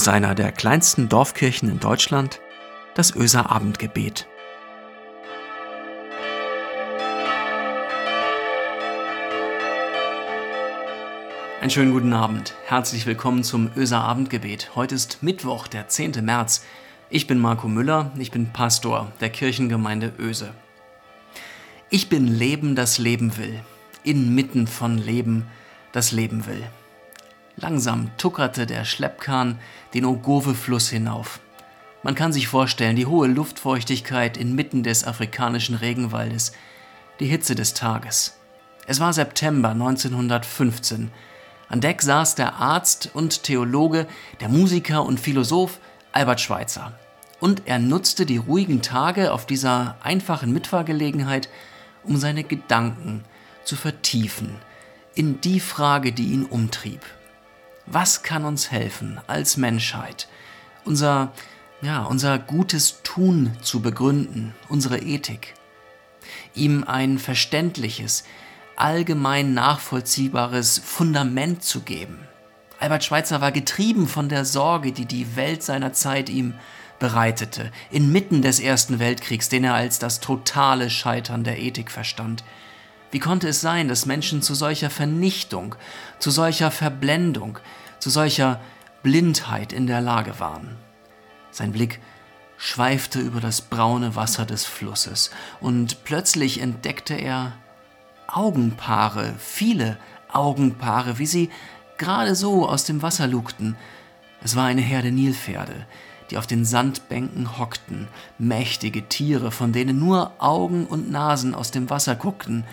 aus einer der kleinsten Dorfkirchen in Deutschland, das Öser Abendgebet. Einen schönen guten Abend. Herzlich willkommen zum Öser Abendgebet. Heute ist Mittwoch, der 10. März. Ich bin Marco Müller, ich bin Pastor der Kirchengemeinde Öse. Ich bin Leben, das Leben will. Inmitten von Leben, das Leben will. Langsam tuckerte der Schleppkahn den Ogove-Fluss hinauf. Man kann sich vorstellen, die hohe Luftfeuchtigkeit inmitten des afrikanischen Regenwaldes, die Hitze des Tages. Es war September 1915. An Deck saß der Arzt und Theologe, der Musiker und Philosoph Albert Schweitzer. Und er nutzte die ruhigen Tage auf dieser einfachen Mitfahrgelegenheit, um seine Gedanken zu vertiefen in die Frage, die ihn umtrieb. Was kann uns helfen als Menschheit, unser, ja, unser gutes Tun zu begründen, unsere Ethik? Ihm ein verständliches, allgemein nachvollziehbares Fundament zu geben. Albert Schweitzer war getrieben von der Sorge, die die Welt seiner Zeit ihm bereitete, inmitten des Ersten Weltkriegs, den er als das totale Scheitern der Ethik verstand. Wie konnte es sein, dass Menschen zu solcher Vernichtung, zu solcher Verblendung, zu solcher Blindheit in der Lage waren? Sein Blick schweifte über das braune Wasser des Flusses, und plötzlich entdeckte er Augenpaare, viele Augenpaare, wie sie gerade so aus dem Wasser lugten. Es war eine Herde Nilpferde, die auf den Sandbänken hockten, mächtige Tiere, von denen nur Augen und Nasen aus dem Wasser guckten,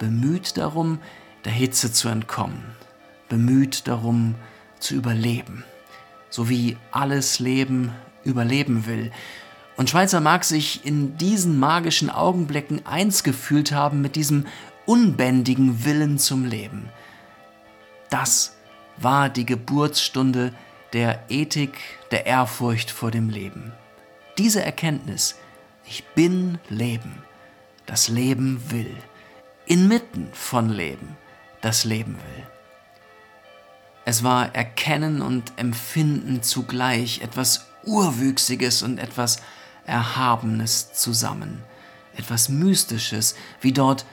bemüht darum, der Hitze zu entkommen, bemüht darum, zu überleben, so wie alles Leben überleben will. Und Schweizer mag sich in diesen magischen Augenblicken eins gefühlt haben mit diesem unbändigen Willen zum Leben. Das war die Geburtsstunde der Ethik, der Ehrfurcht vor dem Leben. Diese Erkenntnis, ich bin Leben, das Leben will, inmitten von Leben, das Leben will. Es war Erkennen und Empfinden zugleich, etwas Urwüchsiges und etwas Erhabenes zusammen, etwas Mystisches, wie dort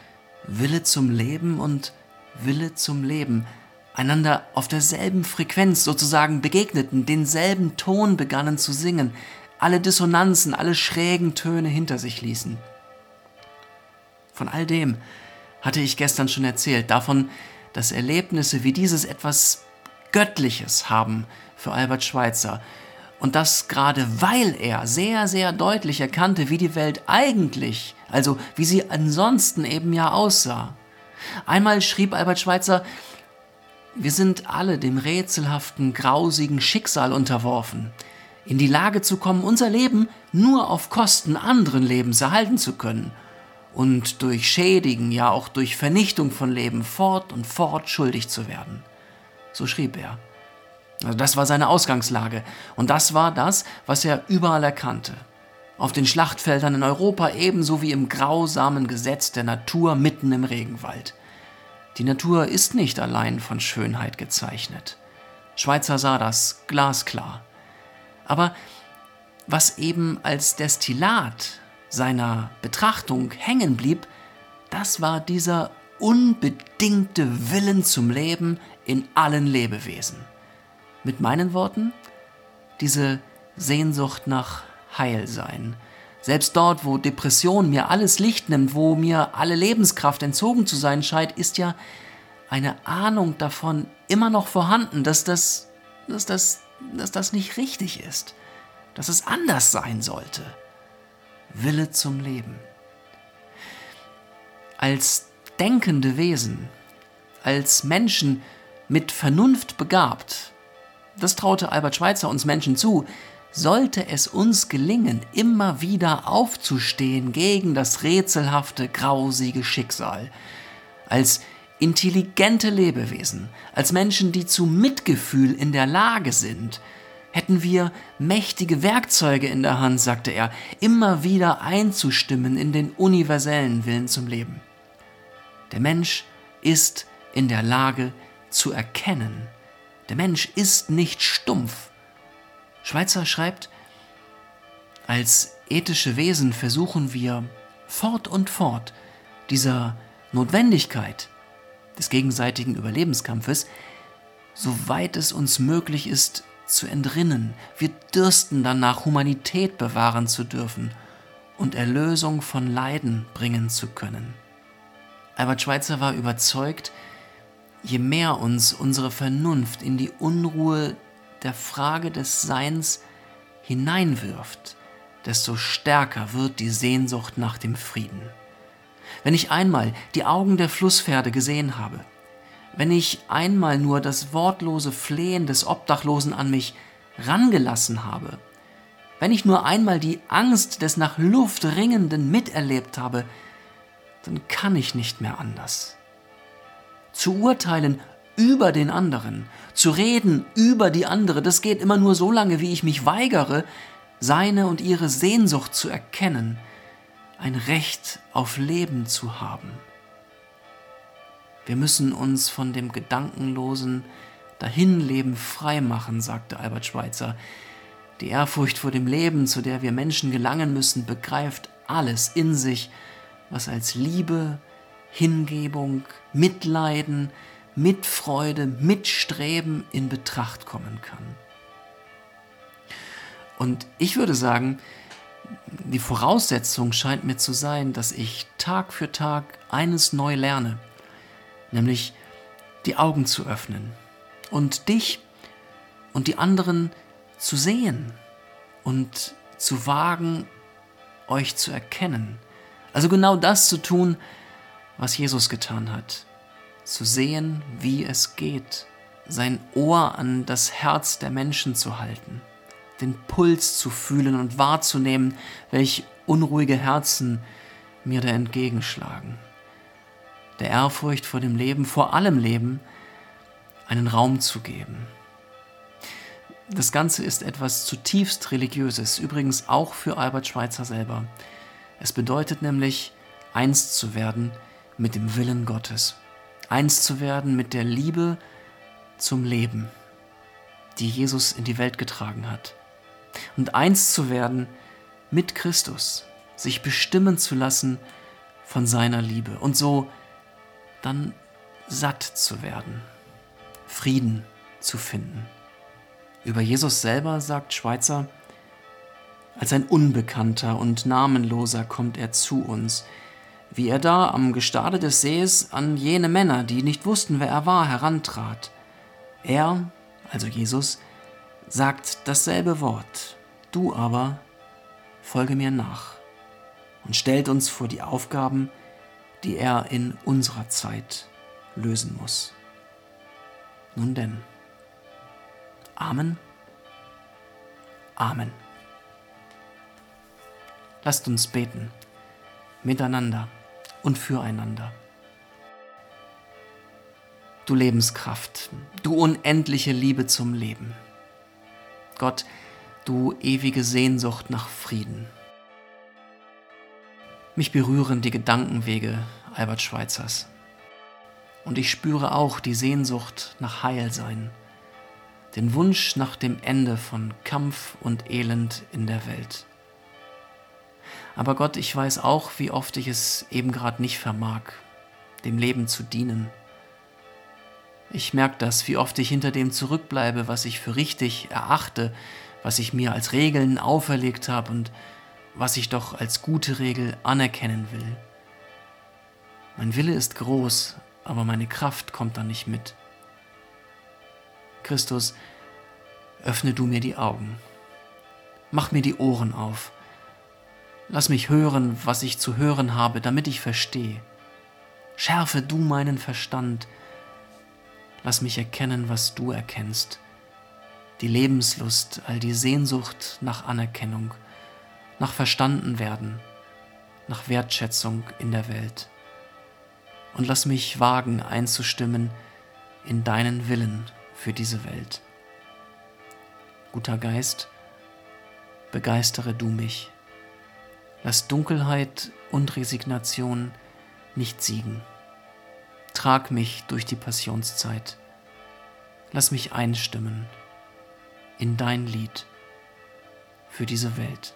Wille zum Leben und Wille zum Leben einander auf derselben Frequenz sozusagen begegneten, denselben Ton begannen zu singen, alle Dissonanzen, alle schrägen Töne hinter sich ließen. Von all dem hatte ich gestern schon erzählt, davon, dass Erlebnisse wie dieses etwas Göttliches haben für Albert Schweitzer. Und das gerade weil er sehr, sehr deutlich erkannte, wie die Welt eigentlich, also wie sie ansonsten eben ja aussah. Einmal schrieb Albert Schweitzer, wir sind alle dem rätselhaften, grausigen Schicksal unterworfen, in die Lage zu kommen, unser Leben nur auf Kosten anderen Lebens erhalten zu können und durch Schädigen, ja auch durch Vernichtung von Leben fort und fort schuldig zu werden. So schrieb er. Also das war seine Ausgangslage und das war das, was er überall erkannte. Auf den Schlachtfeldern in Europa ebenso wie im grausamen Gesetz der Natur mitten im Regenwald. Die Natur ist nicht allein von Schönheit gezeichnet. Schweizer sah das glasklar. Aber was eben als Destillat seiner Betrachtung hängen blieb, das war dieser unbedingte Willen zum Leben in allen Lebewesen. Mit meinen Worten, diese Sehnsucht nach Heilsein, selbst dort, wo Depression mir alles Licht nimmt, wo mir alle Lebenskraft entzogen zu sein scheint, ist ja eine Ahnung davon immer noch vorhanden, dass das, dass das, dass das nicht richtig ist, dass es anders sein sollte. Wille zum Leben. Als denkende Wesen, als Menschen mit Vernunft begabt, das traute Albert Schweitzer uns Menschen zu, sollte es uns gelingen, immer wieder aufzustehen gegen das rätselhafte, grausige Schicksal, als intelligente Lebewesen, als Menschen, die zu Mitgefühl in der Lage sind, hätten wir mächtige Werkzeuge in der Hand, sagte er, immer wieder einzustimmen in den universellen Willen zum Leben. Der Mensch ist in der Lage zu erkennen. Der Mensch ist nicht stumpf, Schweitzer schreibt, als ethische Wesen versuchen wir fort und fort dieser Notwendigkeit des gegenseitigen Überlebenskampfes, soweit es uns möglich ist, zu entrinnen. Wir dürsten danach, Humanität bewahren zu dürfen und Erlösung von Leiden bringen zu können. Albert Schweitzer war überzeugt, je mehr uns unsere Vernunft in die Unruhe der Frage des Seins hineinwirft, desto stärker wird die Sehnsucht nach dem Frieden. Wenn ich einmal die Augen der Flusspferde gesehen habe, wenn ich einmal nur das wortlose Flehen des Obdachlosen an mich rangelassen habe, wenn ich nur einmal die Angst des nach Luft Ringenden miterlebt habe, dann kann ich nicht mehr anders. Zu urteilen über den anderen, zu reden über die andere, das geht immer nur so lange, wie ich mich weigere, seine und ihre Sehnsucht zu erkennen, ein Recht auf Leben zu haben. Wir müssen uns von dem gedankenlosen Dahinleben frei machen, sagte Albert Schweitzer. Die Ehrfurcht vor dem Leben, zu der wir Menschen gelangen müssen, begreift alles in sich, was als Liebe, Hingebung, Mitleiden, Mitfreude, Mitstreben in Betracht kommen kann. Und ich würde sagen, die Voraussetzung scheint mir zu sein, dass ich Tag für Tag eines neu lerne nämlich die Augen zu öffnen und dich und die anderen zu sehen und zu wagen, euch zu erkennen. Also genau das zu tun, was Jesus getan hat. Zu sehen, wie es geht, sein Ohr an das Herz der Menschen zu halten, den Puls zu fühlen und wahrzunehmen, welch unruhige Herzen mir da entgegenschlagen der Ehrfurcht vor dem Leben, vor allem Leben, einen Raum zu geben. Das Ganze ist etwas zutiefst Religiöses, übrigens auch für Albert Schweitzer selber. Es bedeutet nämlich, eins zu werden mit dem Willen Gottes, eins zu werden mit der Liebe zum Leben, die Jesus in die Welt getragen hat, und eins zu werden mit Christus, sich bestimmen zu lassen von seiner Liebe und so dann satt zu werden, Frieden zu finden. Über Jesus selber sagt Schweitzer, als ein Unbekannter und Namenloser kommt er zu uns, wie er da am Gestade des Sees an jene Männer, die nicht wussten, wer er war, herantrat. Er, also Jesus, sagt dasselbe Wort, du aber folge mir nach und stellt uns vor die Aufgaben, die er in unserer Zeit lösen muss. Nun denn, Amen. Amen. Lasst uns beten, miteinander und füreinander. Du Lebenskraft, du unendliche Liebe zum Leben. Gott, du ewige Sehnsucht nach Frieden. Mich berühren die Gedankenwege Albert Schweitzers. Und ich spüre auch die Sehnsucht nach Heilsein, den Wunsch nach dem Ende von Kampf und Elend in der Welt. Aber Gott, ich weiß auch, wie oft ich es eben gerade nicht vermag, dem Leben zu dienen. Ich merke das, wie oft ich hinter dem zurückbleibe, was ich für richtig erachte, was ich mir als Regeln auferlegt habe und was ich doch als gute Regel anerkennen will. Mein Wille ist groß, aber meine Kraft kommt dann nicht mit. Christus, öffne du mir die Augen. Mach mir die Ohren auf. Lass mich hören, was ich zu hören habe, damit ich verstehe. Schärfe du meinen Verstand. Lass mich erkennen, was du erkennst. Die Lebenslust, all die Sehnsucht nach Anerkennung nach Verstandenwerden, nach Wertschätzung in der Welt. Und lass mich wagen einzustimmen in deinen Willen für diese Welt. Guter Geist, begeistere du mich. Lass Dunkelheit und Resignation nicht siegen. Trag mich durch die Passionszeit. Lass mich einstimmen in dein Lied für diese Welt.